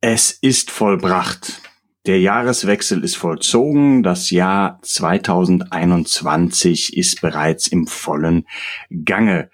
Es ist vollbracht. Der Jahreswechsel ist vollzogen. Das Jahr 2021 ist bereits im vollen Gange.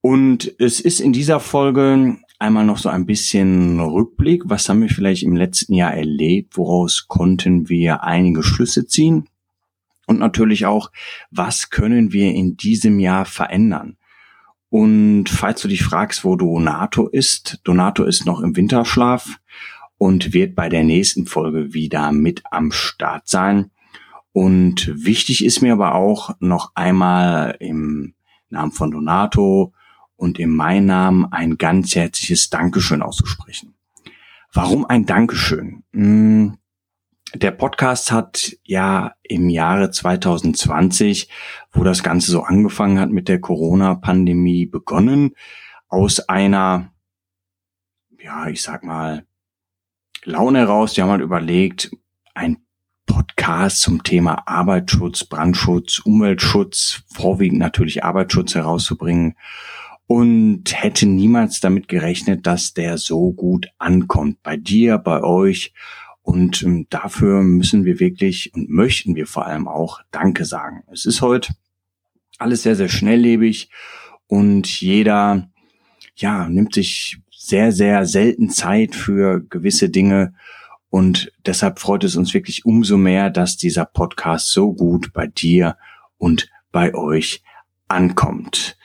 Und es ist in dieser Folge einmal noch so ein bisschen Rückblick. Was haben wir vielleicht im letzten Jahr erlebt? Woraus konnten wir einige Schlüsse ziehen? Und natürlich auch, was können wir in diesem Jahr verändern? Und falls du dich fragst, wo Donato ist, Donato ist noch im Winterschlaf und wird bei der nächsten Folge wieder mit am Start sein. Und wichtig ist mir aber auch noch einmal im Namen von Donato und in meinem Namen ein ganz herzliches Dankeschön auszusprechen. Warum ein Dankeschön? Hm, der Podcast hat ja im Jahre 2020, wo das Ganze so angefangen hat mit der Corona-Pandemie, begonnen aus einer, ja, ich sag mal, Laune heraus. Die haben halt überlegt, ein Podcast zum Thema Arbeitsschutz, Brandschutz, Umweltschutz, vorwiegend natürlich Arbeitsschutz herauszubringen und hätte niemals damit gerechnet, dass der so gut ankommt. Bei dir, bei euch und ähm, dafür müssen wir wirklich und möchten wir vor allem auch Danke sagen. Es ist heute alles sehr, sehr schnelllebig und jeder, ja, nimmt sich sehr, sehr selten Zeit für gewisse Dinge. Und deshalb freut es uns wirklich umso mehr, dass dieser Podcast so gut bei dir und bei euch ankommt.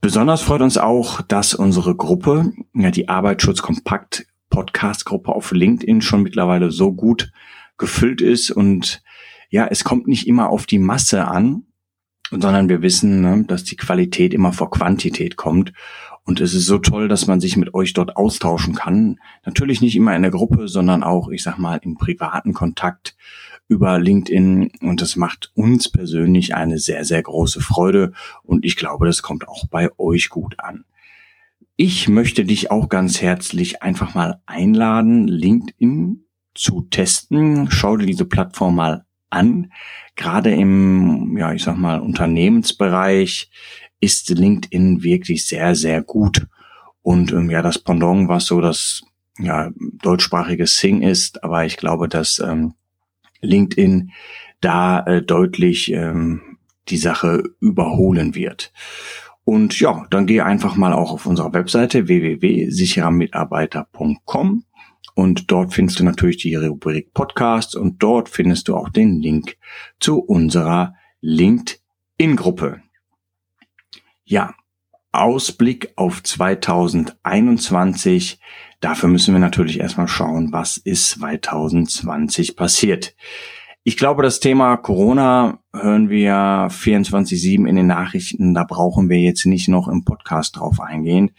Besonders freut uns auch, dass unsere Gruppe, ja, die Arbeitsschutz Kompakt Podcast-Gruppe auf LinkedIn schon mittlerweile so gut gefüllt ist und ja, es kommt nicht immer auf die Masse an, sondern wir wissen, ne, dass die Qualität immer vor Quantität kommt. Und es ist so toll, dass man sich mit euch dort austauschen kann. Natürlich nicht immer in der Gruppe, sondern auch, ich sag mal, im privaten Kontakt über LinkedIn. Und das macht uns persönlich eine sehr, sehr große Freude. Und ich glaube, das kommt auch bei euch gut an. Ich möchte dich auch ganz herzlich einfach mal einladen, LinkedIn zu testen. Schau dir diese Plattform mal an. Gerade im, ja, ich sag mal, Unternehmensbereich ist LinkedIn wirklich sehr, sehr gut. Und ähm, ja, das Pendant, was so das ja, deutschsprachige Sing ist, aber ich glaube, dass ähm, LinkedIn da äh, deutlich ähm, die Sache überholen wird. Und ja, dann geh einfach mal auch auf unserer Webseite www.sicherermitarbeiter.com und dort findest du natürlich die Rubrik Podcasts und dort findest du auch den Link zu unserer LinkedIn-Gruppe. Ja, Ausblick auf 2021. Dafür müssen wir natürlich erstmal schauen, was ist 2020 passiert. Ich glaube, das Thema Corona hören wir 24-7 in den Nachrichten. Da brauchen wir jetzt nicht noch im Podcast drauf eingehen.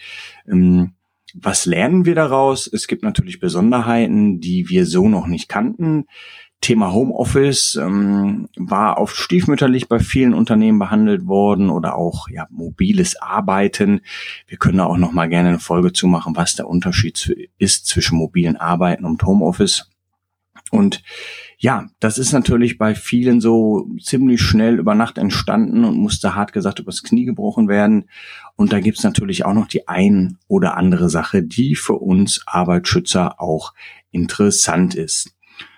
Ähm, was lernen wir daraus? Es gibt natürlich Besonderheiten, die wir so noch nicht kannten. Thema Homeoffice ähm, war oft stiefmütterlich bei vielen Unternehmen behandelt worden oder auch ja mobiles Arbeiten. Wir können da auch noch mal gerne eine Folge zu machen, was der Unterschied ist zwischen mobilen Arbeiten und Homeoffice. Und ja, das ist natürlich bei vielen so ziemlich schnell über Nacht entstanden und musste hart gesagt übers Knie gebrochen werden. Und da gibt's natürlich auch noch die ein oder andere Sache, die für uns Arbeitsschützer auch interessant ist.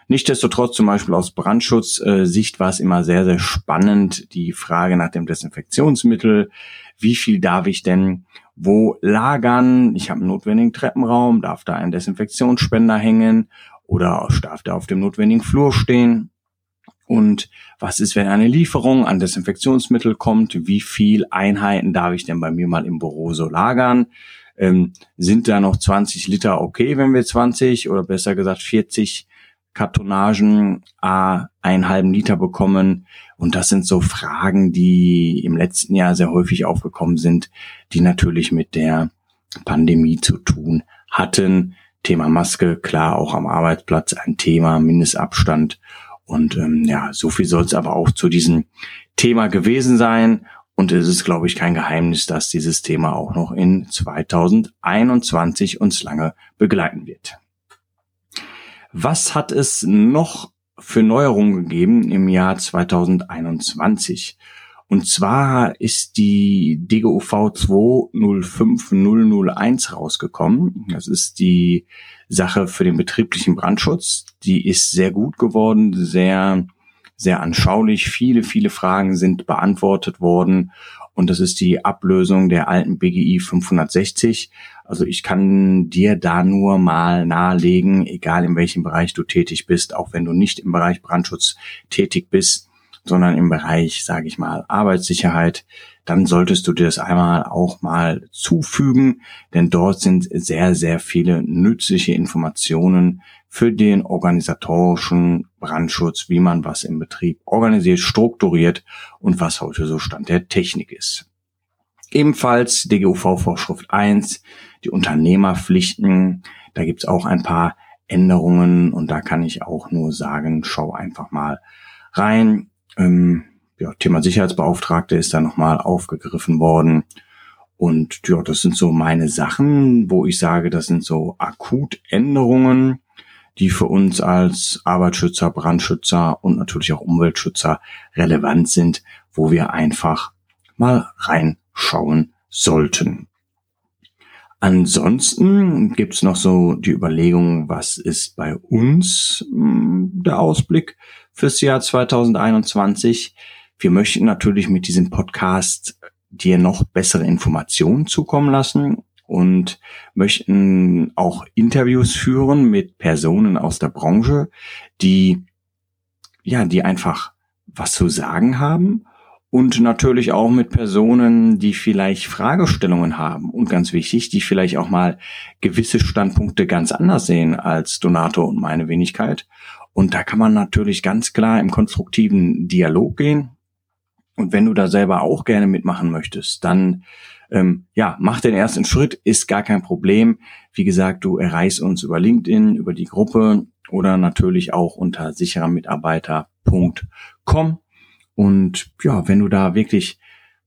Nichtsdestotrotz zum Beispiel aus Brandschutzsicht war es immer sehr, sehr spannend, die Frage nach dem Desinfektionsmittel. Wie viel darf ich denn wo lagern? Ich habe einen notwendigen Treppenraum, darf da ein Desinfektionsspender hängen oder darf der auf dem notwendigen Flur stehen? Und was ist, wenn eine Lieferung an Desinfektionsmittel kommt? Wie viel Einheiten darf ich denn bei mir mal im Büro so lagern? Ähm, sind da noch 20 Liter okay, wenn wir 20 oder besser gesagt 40 Kartonagen a einen halben Liter bekommen? Und das sind so Fragen, die im letzten Jahr sehr häufig aufgekommen sind, die natürlich mit der Pandemie zu tun hatten Thema Maske, klar, auch am Arbeitsplatz ein Thema, Mindestabstand. Und ähm, ja, so viel soll es aber auch zu diesem Thema gewesen sein. Und es ist, glaube ich, kein Geheimnis, dass dieses Thema auch noch in 2021 uns lange begleiten wird. Was hat es noch für Neuerungen gegeben im Jahr 2021? Und zwar ist die DGUV 205001 rausgekommen. Das ist die Sache für den betrieblichen Brandschutz. Die ist sehr gut geworden, sehr, sehr anschaulich. Viele, viele Fragen sind beantwortet worden. Und das ist die Ablösung der alten BGI 560. Also ich kann dir da nur mal nahelegen, egal in welchem Bereich du tätig bist, auch wenn du nicht im Bereich Brandschutz tätig bist, sondern im Bereich, sage ich mal, Arbeitssicherheit, dann solltest du dir das einmal auch mal zufügen, denn dort sind sehr, sehr viele nützliche Informationen für den organisatorischen Brandschutz, wie man was im Betrieb organisiert, strukturiert und was heute so Stand der Technik ist. Ebenfalls DGUV-Vorschrift 1, die Unternehmerpflichten. Da gibt's auch ein paar Änderungen und da kann ich auch nur sagen, schau einfach mal rein. Ähm, ja, Thema Sicherheitsbeauftragte ist da nochmal aufgegriffen worden. Und ja, das sind so meine Sachen, wo ich sage, das sind so Akutänderungen, die für uns als Arbeitsschützer, Brandschützer und natürlich auch Umweltschützer relevant sind, wo wir einfach mal reinschauen sollten. Ansonsten gibt's noch so die Überlegung, was ist bei uns hm, der Ausblick fürs Jahr 2021. Wir möchten natürlich mit diesem Podcast dir noch bessere Informationen zukommen lassen und möchten auch Interviews führen mit Personen aus der Branche, die ja, die einfach was zu sagen haben und natürlich auch mit Personen, die vielleicht Fragestellungen haben und ganz wichtig, die vielleicht auch mal gewisse Standpunkte ganz anders sehen als Donato und meine Wenigkeit. Und da kann man natürlich ganz klar im konstruktiven Dialog gehen. Und wenn du da selber auch gerne mitmachen möchtest, dann ähm, ja, mach den ersten Schritt, ist gar kein Problem. Wie gesagt, du erreichst uns über LinkedIn, über die Gruppe oder natürlich auch unter sicherermitarbeiter.com und ja, wenn du da wirklich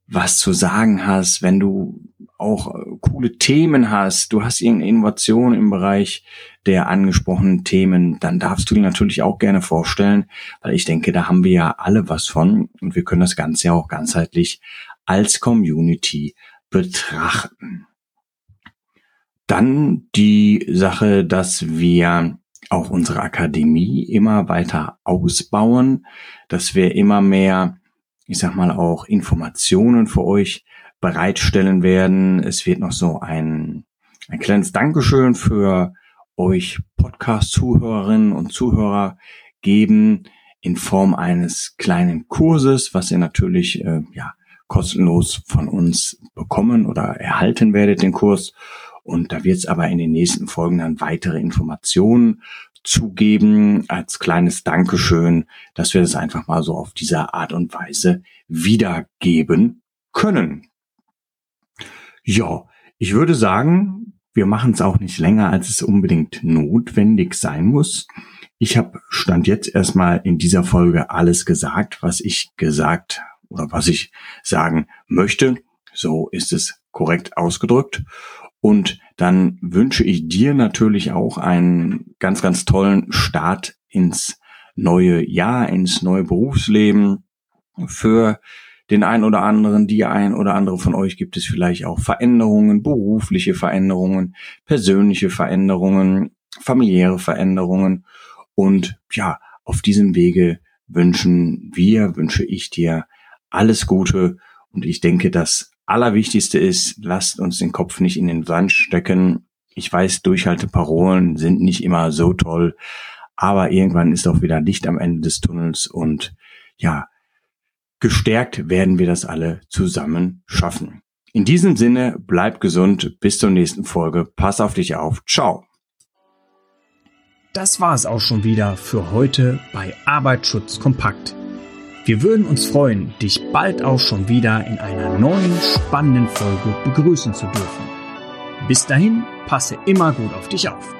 was zu sagen hast, wenn du auch äh, coole Themen hast, du hast irgendeine Innovation im Bereich der angesprochenen Themen, dann darfst du dir natürlich auch gerne vorstellen, weil ich denke, da haben wir ja alle was von und wir können das Ganze ja auch ganzheitlich als Community betrachten. Dann die Sache, dass wir auch unsere Akademie immer weiter ausbauen, dass wir immer mehr, ich sag mal, auch Informationen für euch bereitstellen werden. Es wird noch so ein, ein kleines Dankeschön für euch Podcast-Zuhörerinnen und Zuhörer geben in Form eines kleinen Kurses, was ihr natürlich äh, ja kostenlos von uns bekommen oder erhalten werdet, den Kurs. Und da wird es aber in den nächsten Folgen dann weitere Informationen zugeben als kleines Dankeschön, dass wir das einfach mal so auf diese Art und Weise wiedergeben können. Ja, ich würde sagen, wir machen es auch nicht länger, als es unbedingt notwendig sein muss. Ich habe stand jetzt erstmal in dieser Folge alles gesagt, was ich gesagt oder was ich sagen möchte. So ist es korrekt ausgedrückt. Und dann wünsche ich dir natürlich auch einen ganz, ganz tollen Start ins neue Jahr, ins neue Berufsleben. Für den ein oder anderen, die ein oder andere von euch gibt es vielleicht auch Veränderungen, berufliche Veränderungen, persönliche Veränderungen, familiäre Veränderungen. Und ja, auf diesem Wege wünschen wir, wünsche ich dir alles Gute. Und ich denke, dass Allerwichtigste ist, lasst uns den Kopf nicht in den Sand stecken. Ich weiß, Durchhalteparolen sind nicht immer so toll, aber irgendwann ist auch wieder Licht am Ende des Tunnels und ja, gestärkt werden wir das alle zusammen schaffen. In diesem Sinne, bleib gesund, bis zur nächsten Folge, pass auf dich auf, ciao. Das war es auch schon wieder für heute bei Arbeitsschutz kompakt wir würden uns freuen, dich bald auch schon wieder in einer neuen spannenden Folge begrüßen zu dürfen. Bis dahin, passe immer gut auf dich auf.